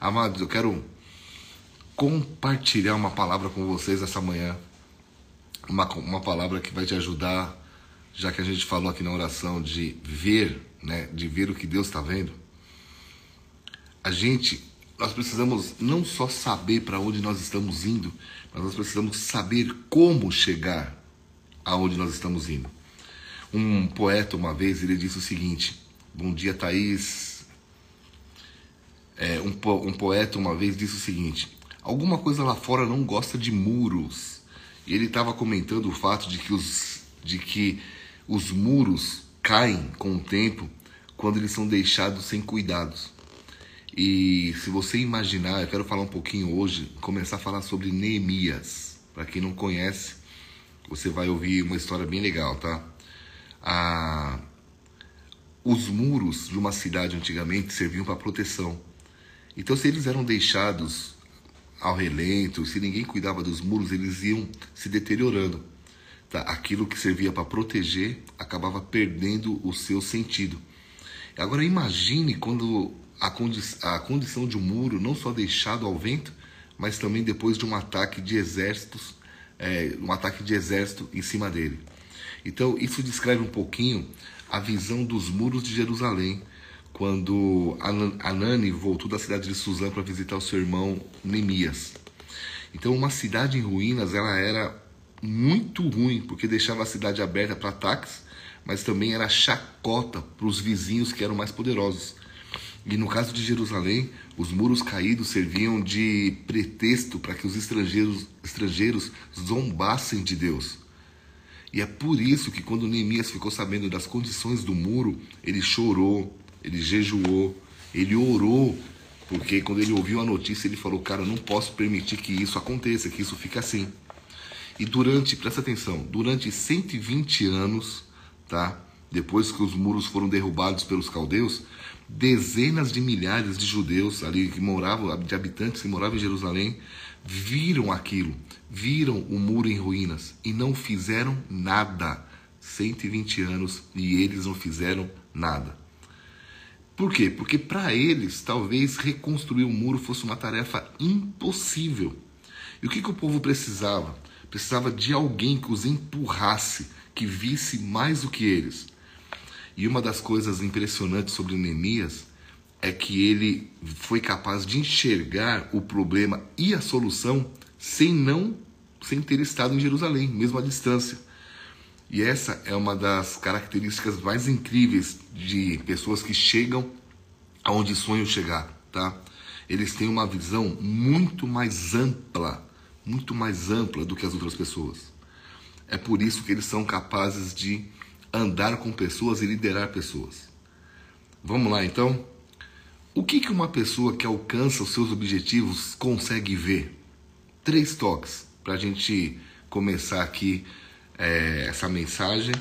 Amados, eu quero compartilhar uma palavra com vocês essa manhã. Uma, uma palavra que vai te ajudar, já que a gente falou aqui na oração de ver, né? De ver o que Deus está vendo. A gente, nós precisamos não só saber para onde nós estamos indo, mas nós precisamos saber como chegar aonde nós estamos indo. Um poeta, uma vez, ele disse o seguinte: Bom dia, Thaís. É, um, um poeta, uma vez, disse o seguinte: Alguma coisa lá fora não gosta de muros. E ele estava comentando o fato de que, os, de que os muros caem com o tempo quando eles são deixados sem cuidados. E se você imaginar, eu quero falar um pouquinho hoje, começar a falar sobre Neemias. Para quem não conhece, você vai ouvir uma história bem legal, tá? A... Os muros de uma cidade antigamente serviam para proteção. Então, se eles eram deixados ao relento, se ninguém cuidava dos muros, eles iam se deteriorando. Tá? Aquilo que servia para proteger acabava perdendo o seu sentido. Agora imagine quando a, condi a condição de um muro não só deixado ao vento, mas também depois de um ataque de exércitos, é, um ataque de exército em cima dele. Então isso descreve um pouquinho a visão dos muros de Jerusalém quando Anani voltou da cidade de Suzã para visitar o seu irmão Neemias. Então uma cidade em ruínas ela era muito ruim porque deixava a cidade aberta para ataques, mas também era chacota para os vizinhos que eram mais poderosos. E no caso de Jerusalém, os muros caídos serviam de pretexto para que os estrangeiros, estrangeiros zombassem de Deus. E é por isso que quando Neemias ficou sabendo das condições do muro, ele chorou, ele jejuou, ele orou, porque quando ele ouviu a notícia, ele falou: Cara, não posso permitir que isso aconteça, que isso fique assim. E durante, presta atenção, durante 120 anos, tá? Depois que os muros foram derrubados pelos caldeus, dezenas de milhares de judeus ali que moravam, de habitantes que moravam em Jerusalém, viram aquilo, viram o muro em ruínas e não fizeram nada. 120 anos e eles não fizeram nada. Por quê? Porque para eles, talvez reconstruir o muro fosse uma tarefa impossível. E o que, que o povo precisava? Precisava de alguém que os empurrasse, que visse mais do que eles. E uma das coisas impressionantes sobre Neemias é que ele foi capaz de enxergar o problema e a solução sem não sem ter estado em Jerusalém, mesmo à distância. E essa é uma das características mais incríveis de pessoas que chegam aonde sonham chegar, tá? Eles têm uma visão muito mais ampla, muito mais ampla do que as outras pessoas. É por isso que eles são capazes de andar com pessoas e liderar pessoas. Vamos lá então? O que, que uma pessoa que alcança os seus objetivos consegue ver? Três toques para a gente começar aqui é, essa mensagem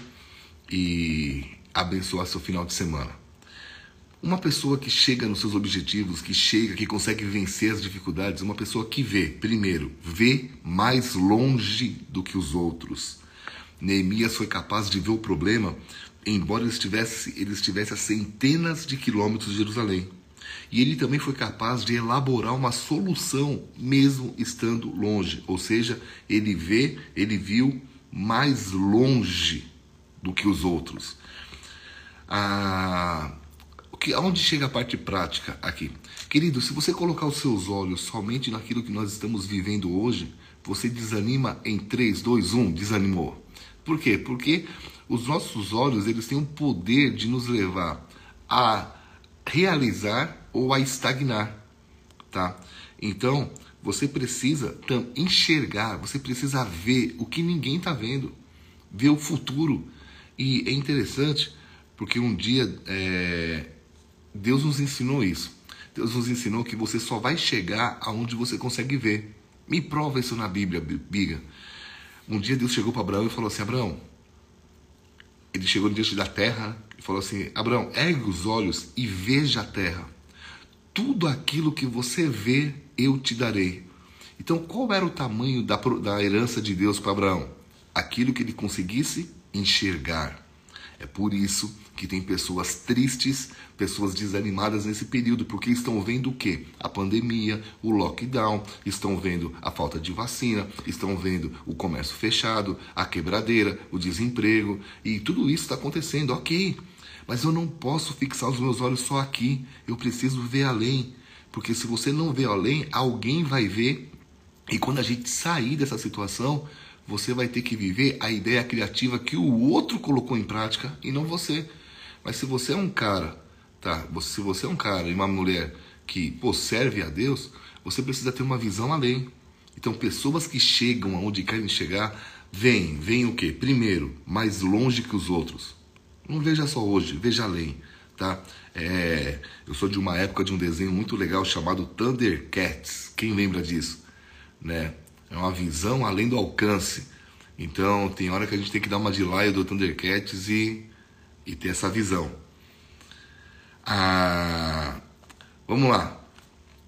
e abençoar seu final de semana. Uma pessoa que chega nos seus objetivos, que chega, que consegue vencer as dificuldades, uma pessoa que vê, primeiro, vê mais longe do que os outros. Neemias foi capaz de ver o problema, embora ele estivesse, ele estivesse a centenas de quilômetros de Jerusalém. E ele também foi capaz de elaborar uma solução, mesmo estando longe. Ou seja, ele vê, ele viu mais longe do que os outros. Ah, que, aonde chega a parte prática aqui? Querido, se você colocar os seus olhos somente naquilo que nós estamos vivendo hoje, você desanima em 3, 2, 1, desanimou. Por quê? Porque os nossos olhos eles têm o poder de nos levar a realizar ou a estagnar, tá? Então você precisa enxergar, você precisa ver o que ninguém está vendo, ver o futuro. E é interessante porque um dia é, Deus nos ensinou isso. Deus nos ensinou que você só vai chegar aonde você consegue ver. Me prova isso na Bíblia, Biga. Um dia Deus chegou para Abraão e falou assim: Abraão, ele chegou diante da terra e falou assim: Abraão, ergue os olhos e veja a terra. Tudo aquilo que você vê, eu te darei. Então, qual era o tamanho da, da herança de Deus para Abraão? Aquilo que ele conseguisse enxergar. É por isso que tem pessoas tristes, pessoas desanimadas nesse período, porque estão vendo o quê? A pandemia, o lockdown, estão vendo a falta de vacina, estão vendo o comércio fechado, a quebradeira, o desemprego, e tudo isso está acontecendo, ok. Mas eu não posso fixar os meus olhos só aqui, eu preciso ver além. Porque se você não vê além, alguém vai ver, e quando a gente sair dessa situação, você vai ter que viver a ideia criativa que o outro colocou em prática e não você. Mas se você é um cara, tá? Se você é um cara e uma mulher que pô, serve a Deus, você precisa ter uma visão além. Então, pessoas que chegam aonde querem chegar, vêm, vêm o quê? Primeiro, mais longe que os outros. Não veja só hoje, veja além, tá? É, eu sou de uma época de um desenho muito legal chamado Thundercats. Quem lembra disso, né? É uma visão além do alcance. Então, tem hora que a gente tem que dar uma de laio do Thundercats e, e ter essa visão. Ah, vamos lá.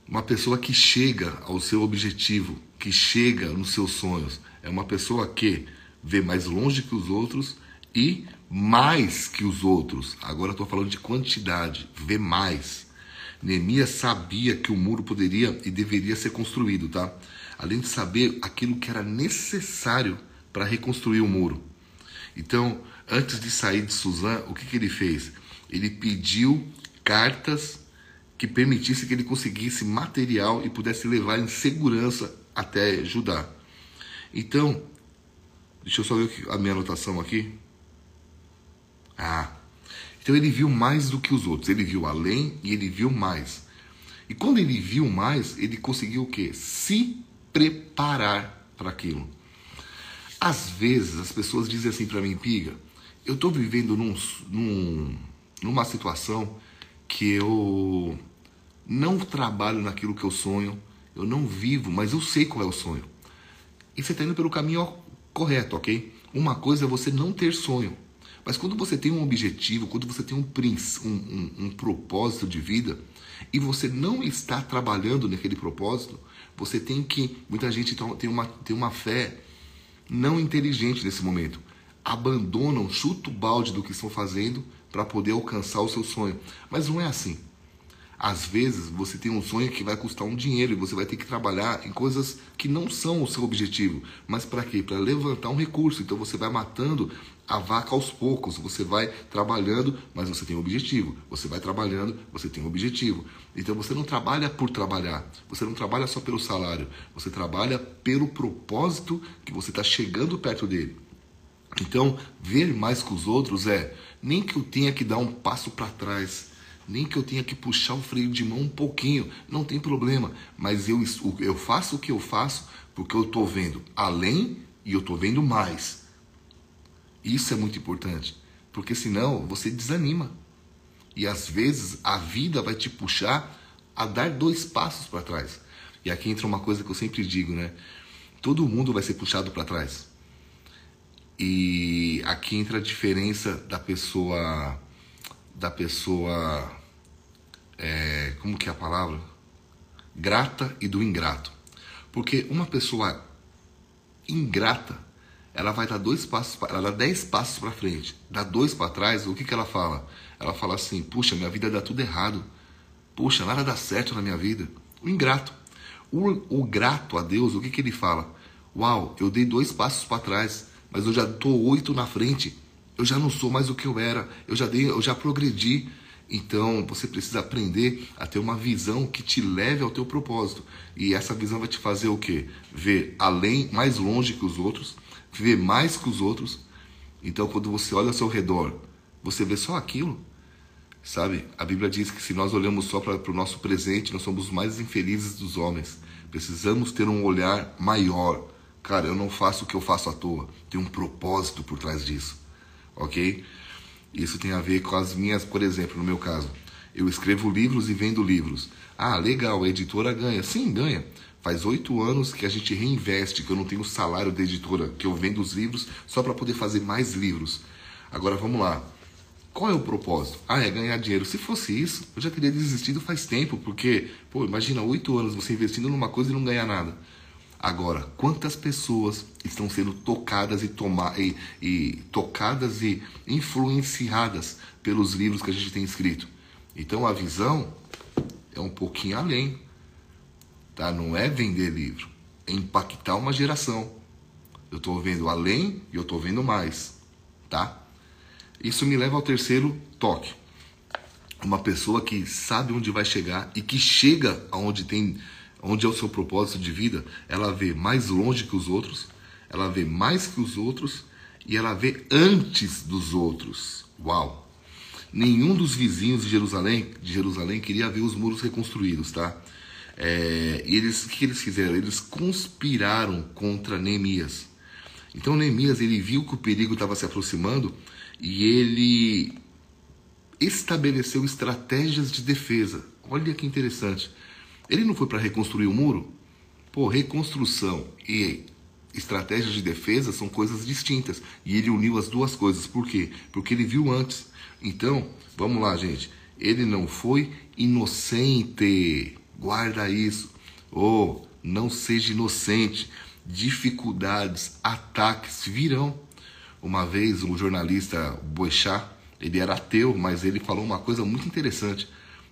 Uma pessoa que chega ao seu objetivo, que chega nos seus sonhos, é uma pessoa que vê mais longe que os outros e mais que os outros. Agora estou falando de quantidade, vê mais. Neemias sabia que o muro poderia e deveria ser construído, tá? além de saber aquilo que era necessário para reconstruir o muro. Então, antes de sair de Suzã, o que, que ele fez? Ele pediu cartas que permitisse que ele conseguisse material e pudesse levar em segurança até Judá. Então, deixa eu só ver a minha anotação aqui. Ah, então ele viu mais do que os outros. Ele viu além e ele viu mais. E quando ele viu mais, ele conseguiu o quê? Se preparar para aquilo. Às vezes as pessoas dizem assim para mim, Piga, eu estou vivendo num, num, numa situação que eu não trabalho naquilo que eu sonho, eu não vivo, mas eu sei qual é o sonho. E você está indo pelo caminho correto, ok? Uma coisa é você não ter sonho. Mas quando você tem um objetivo, quando você tem um, um, um, um propósito de vida e você não está trabalhando naquele propósito, você tem que. Muita gente tem uma, tem uma fé não inteligente nesse momento. Abandonam, chuta o balde do que estão fazendo para poder alcançar o seu sonho. Mas não é assim. Às vezes você tem um sonho que vai custar um dinheiro e você vai ter que trabalhar em coisas que não são o seu objetivo. Mas para quê? Para levantar um recurso. Então você vai matando a vaca aos poucos. Você vai trabalhando, mas você tem um objetivo. Você vai trabalhando, você tem um objetivo. Então você não trabalha por trabalhar. Você não trabalha só pelo salário. Você trabalha pelo propósito que você está chegando perto dele. Então, ver mais que os outros é nem que eu tenha que dar um passo para trás, nem que eu tenha que puxar o freio de mão um pouquinho, não tem problema. Mas eu, eu faço o que eu faço porque eu estou vendo além e eu estou vendo mais. Isso é muito importante, porque senão você desanima. E às vezes a vida vai te puxar a dar dois passos para trás. E aqui entra uma coisa que eu sempre digo, né? Todo mundo vai ser puxado para trás. E aqui entra a diferença da pessoa da pessoa é, como que é a palavra? Grata e do ingrato. Porque uma pessoa ingrata ela vai dar dois passos, ela dá dez passos para frente, dá dois para trás, o que, que ela fala? Ela fala assim: puxa, minha vida dá tudo errado, puxa, nada dá certo na minha vida. O ingrato. O, o grato a Deus, o que, que ele fala? Uau, eu dei dois passos para trás, mas eu já estou oito na frente. Eu já não sou mais o que eu era. Eu já dei, eu já progredi. Então você precisa aprender a ter uma visão que te leve ao teu propósito. E essa visão vai te fazer o quê? Ver além, mais longe que os outros, vê mais que os outros. Então, quando você olha ao seu redor, você vê só aquilo. Sabe? A Bíblia diz que se nós olhamos só para o nosso presente, nós somos os mais infelizes dos homens. Precisamos ter um olhar maior. Cara, eu não faço o que eu faço à toa. Tem um propósito por trás disso. Ok? Isso tem a ver com as minhas, por exemplo, no meu caso. Eu escrevo livros e vendo livros. Ah, legal, a editora ganha. Sim, ganha. Faz oito anos que a gente reinveste, que eu não tenho salário da editora, que eu vendo os livros só para poder fazer mais livros. Agora vamos lá. Qual é o propósito? Ah, é ganhar dinheiro. Se fosse isso, eu já teria desistido faz tempo, porque, pô, imagina oito anos você investindo numa coisa e não ganhar nada. Agora, quantas pessoas estão sendo tocadas e, toma, e, e tocadas e influenciadas pelos livros que a gente tem escrito? Então a visão é um pouquinho além, tá? Não é vender livro, é impactar uma geração. Eu estou vendo além e eu estou vendo mais, tá? Isso me leva ao terceiro toque. Uma pessoa que sabe onde vai chegar e que chega aonde tem onde é o seu propósito de vida, ela vê mais longe que os outros, ela vê mais que os outros e ela vê antes dos outros. Uau! Nenhum dos vizinhos de Jerusalém, de Jerusalém queria ver os muros reconstruídos, tá? É, e eles, o que eles fizeram? Eles conspiraram contra Neemias. Então Neemias ele viu que o perigo estava se aproximando e ele estabeleceu estratégias de defesa. Olha que interessante. Ele não foi para reconstruir o muro? Pô, reconstrução e estratégias de defesa são coisas distintas. E ele uniu as duas coisas. Por quê? Porque ele viu antes. Então, vamos lá, gente. Ele não foi inocente. Guarda isso. Oh, não seja inocente. Dificuldades, ataques virão. Uma vez, um jornalista Boechat, ele era ateu, mas ele falou uma coisa muito interessante.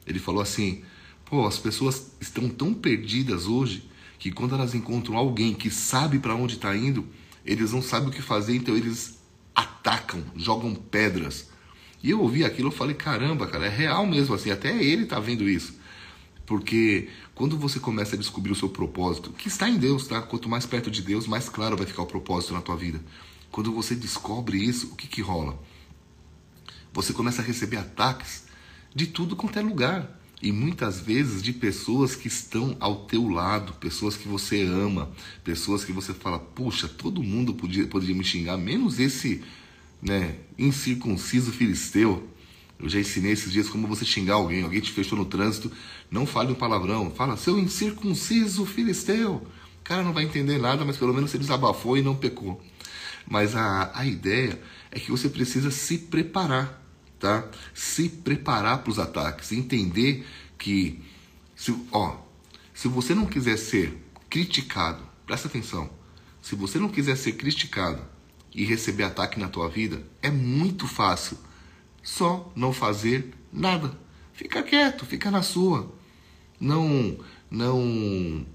Ele falou assim: Pô, as pessoas estão tão perdidas hoje que quando elas encontram alguém que sabe para onde está indo, eles não sabem o que fazer, então eles atacam, jogam pedras. E eu ouvi aquilo, eu falei, caramba, cara, é real mesmo assim, até ele está vendo isso. Porque quando você começa a descobrir o seu propósito, que está em Deus, tá? Quanto mais perto de Deus, mais claro vai ficar o propósito na tua vida. Quando você descobre isso, o que que rola? Você começa a receber ataques de tudo quanto é lugar e muitas vezes de pessoas que estão ao teu lado, pessoas que você ama, pessoas que você fala, puxa, todo mundo podia, poderia me xingar, menos esse né, incircunciso filisteu. Eu já ensinei esses dias como você xingar alguém, alguém te fechou no trânsito, não fale um palavrão, fala, seu incircunciso filisteu. O cara não vai entender nada, mas pelo menos você desabafou e não pecou. Mas a, a ideia é que você precisa se preparar tá? Se preparar para os ataques, entender que se, ó, se você não quiser ser criticado, presta atenção. Se você não quiser ser criticado e receber ataque na tua vida, é muito fácil. Só não fazer nada. Fica quieto, fica na sua. Não não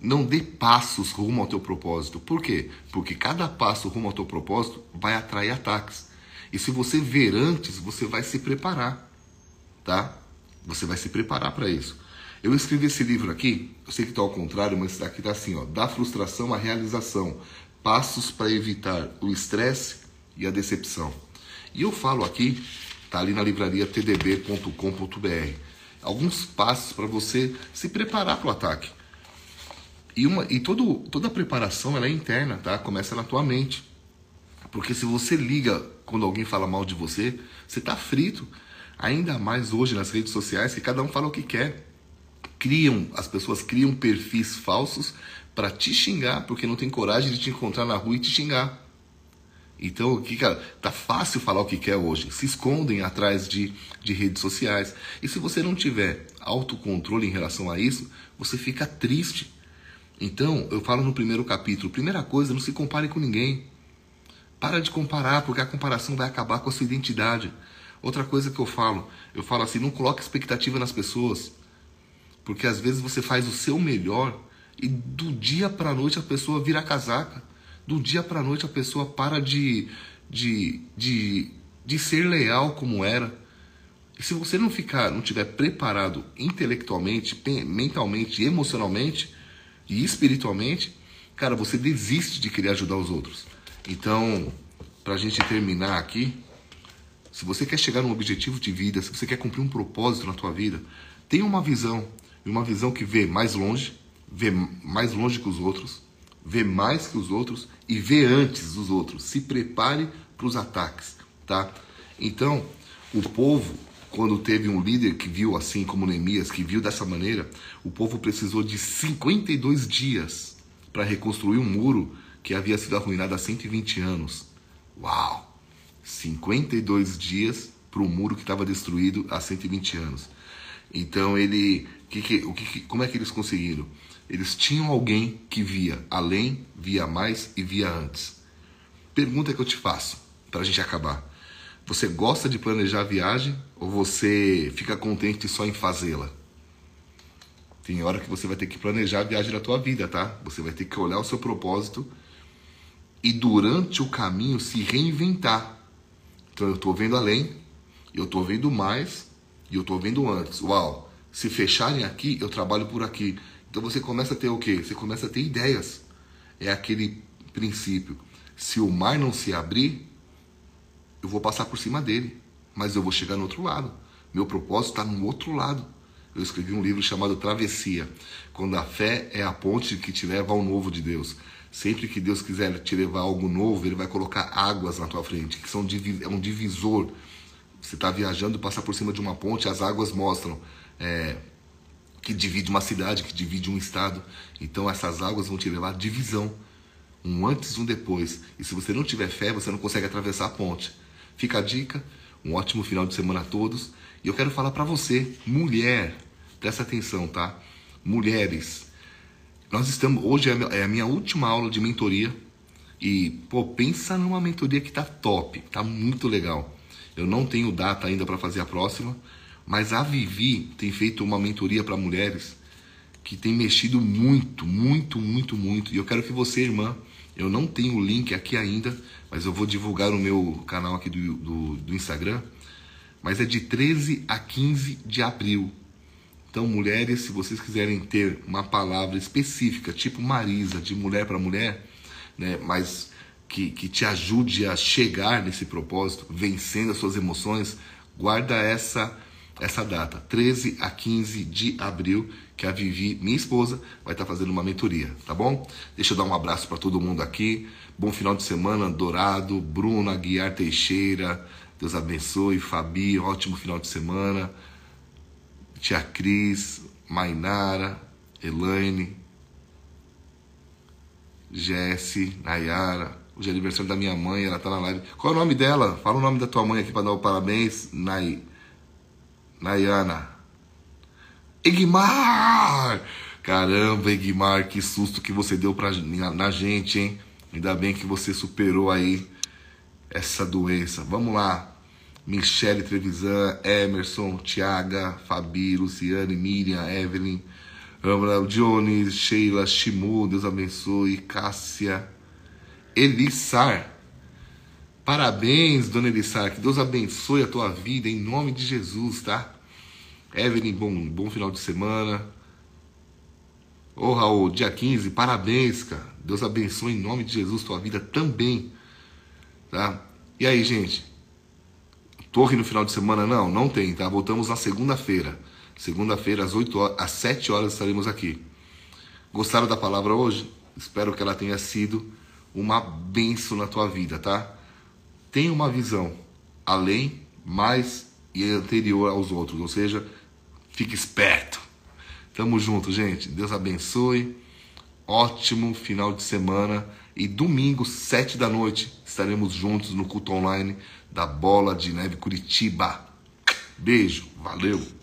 não dê passos rumo ao teu propósito. Por quê? Porque cada passo rumo ao teu propósito vai atrair ataques. E se você ver antes, você vai se preparar, tá? Você vai se preparar para isso. Eu escrevi esse livro aqui, eu sei que está ao contrário, mas aqui está assim, ó, da frustração à realização, passos para evitar o estresse e a decepção. E eu falo aqui, tá ali na livraria tdb.com.br, alguns passos para você se preparar para o ataque. E, uma, e todo, toda a preparação ela é interna, tá? Começa na tua mente. Porque se você liga quando alguém fala mal de você, você está frito. Ainda mais hoje nas redes sociais, que cada um fala o que quer. Criam, as pessoas criam perfis falsos para te xingar, porque não tem coragem de te encontrar na rua e te xingar. Então, que, cara, tá fácil falar o que quer hoje. Se escondem atrás de, de redes sociais. E se você não tiver autocontrole em relação a isso, você fica triste. Então, eu falo no primeiro capítulo: primeira coisa, não se compare com ninguém. Para de comparar, porque a comparação vai acabar com a sua identidade. Outra coisa que eu falo, eu falo assim, não coloque expectativa nas pessoas. Porque às vezes você faz o seu melhor e do dia para noite a pessoa vira casaca. Do dia para noite a pessoa para de, de, de, de ser leal como era. E se você não ficar, não tiver preparado intelectualmente, mentalmente, emocionalmente e espiritualmente, cara, você desiste de querer ajudar os outros. Então, para a gente terminar aqui, se você quer chegar num objetivo de vida, se você quer cumprir um propósito na tua vida, tenha uma visão, uma visão que vê mais longe, vê mais longe que os outros, vê mais que os outros e vê antes dos outros. Se prepare para os ataques, tá? Então, o povo, quando teve um líder que viu assim como Neemias, que viu dessa maneira, o povo precisou de 52 dias para reconstruir um muro que havia sido arruinada há 120 anos. Uau! 52 dias para um muro que estava destruído há 120 anos. Então ele que que, o que, como é que eles conseguiram? Eles tinham alguém que via além, via mais e via antes. Pergunta que eu te faço para a gente acabar. Você gosta de planejar a viagem ou você fica contente só em fazê-la? Tem hora que você vai ter que planejar a viagem da tua vida, tá? Você vai ter que olhar o seu propósito e durante o caminho se reinventar. Então eu estou vendo além, eu estou vendo mais e eu estou vendo antes. Uau! Se fecharem aqui, eu trabalho por aqui. Então você começa a ter o quê? Você começa a ter ideias. É aquele princípio. Se o mar não se abrir, eu vou passar por cima dele, mas eu vou chegar no outro lado. Meu propósito está no outro lado. Eu escrevi um livro chamado Travessia, quando a fé é a ponte que te leva ao novo de Deus. Sempre que Deus quiser te levar algo novo, Ele vai colocar águas na tua frente, que são é um divisor. Você está viajando, passa por cima de uma ponte, as águas mostram é, que divide uma cidade, que divide um estado. Então essas águas vão te levar à divisão, um antes e um depois. E se você não tiver fé, você não consegue atravessar a ponte. Fica a dica, um ótimo final de semana a todos. E eu quero falar para você, mulher, presta atenção, tá? Mulheres, nós estamos hoje é, é a minha última aula de mentoria e pô, pensa numa mentoria que tá top, tá muito legal. Eu não tenho data ainda para fazer a próxima, mas a Vivi tem feito uma mentoria para mulheres que tem mexido muito, muito, muito, muito. E eu quero que você, irmã, eu não tenho o link aqui ainda, mas eu vou divulgar no meu canal aqui do, do, do Instagram. Mas é de 13 a 15 de abril. Então, mulheres, se vocês quiserem ter uma palavra específica, tipo Marisa, de mulher para mulher, né, mas que, que te ajude a chegar nesse propósito, vencendo as suas emoções, guarda essa essa data, 13 a 15 de abril, que a Vivi, minha esposa, vai estar fazendo uma mentoria, tá bom? Deixa eu dar um abraço para todo mundo aqui. Bom final de semana, Dourado, Bruno Aguiar Teixeira, Deus abençoe, Fabi, ótimo final de semana. Tia Cris, Mainara, Elaine, Jesse, Nayara. Hoje é aniversário da minha mãe, ela tá na live. Qual é o nome dela? Fala o nome da tua mãe aqui para dar o parabéns. Nay... Nayana. Egmar! Caramba, Egmar, que susto que você deu pra, na gente, hein? Ainda bem que você superou aí essa doença. Vamos lá. Michele Trevisan, Emerson, Tiaga, Fabi, Luciane, Miriam, Evelyn, Amra, Jones, Sheila, Shimu, Deus abençoe, Cássia, Elissar. Parabéns, dona Elissar, que Deus abençoe a tua vida em nome de Jesus, tá? Evelyn, bom, bom final de semana. Ô Raul, dia 15, parabéns, cara. Deus abençoe em nome de Jesus tua vida também. Tá? E aí, gente? Torre no final de semana? Não, não tem, tá? Voltamos na segunda-feira. Segunda-feira, às 8 horas, às 7 horas estaremos aqui. Gostaram da palavra hoje? Espero que ela tenha sido uma benção na tua vida, tá? Tenha uma visão além, mais e anterior aos outros, ou seja, fique esperto. Tamo junto, gente. Deus abençoe. Ótimo final de semana. E domingo, sete da noite, estaremos juntos no culto online da Bola de Neve Curitiba. Beijo, valeu!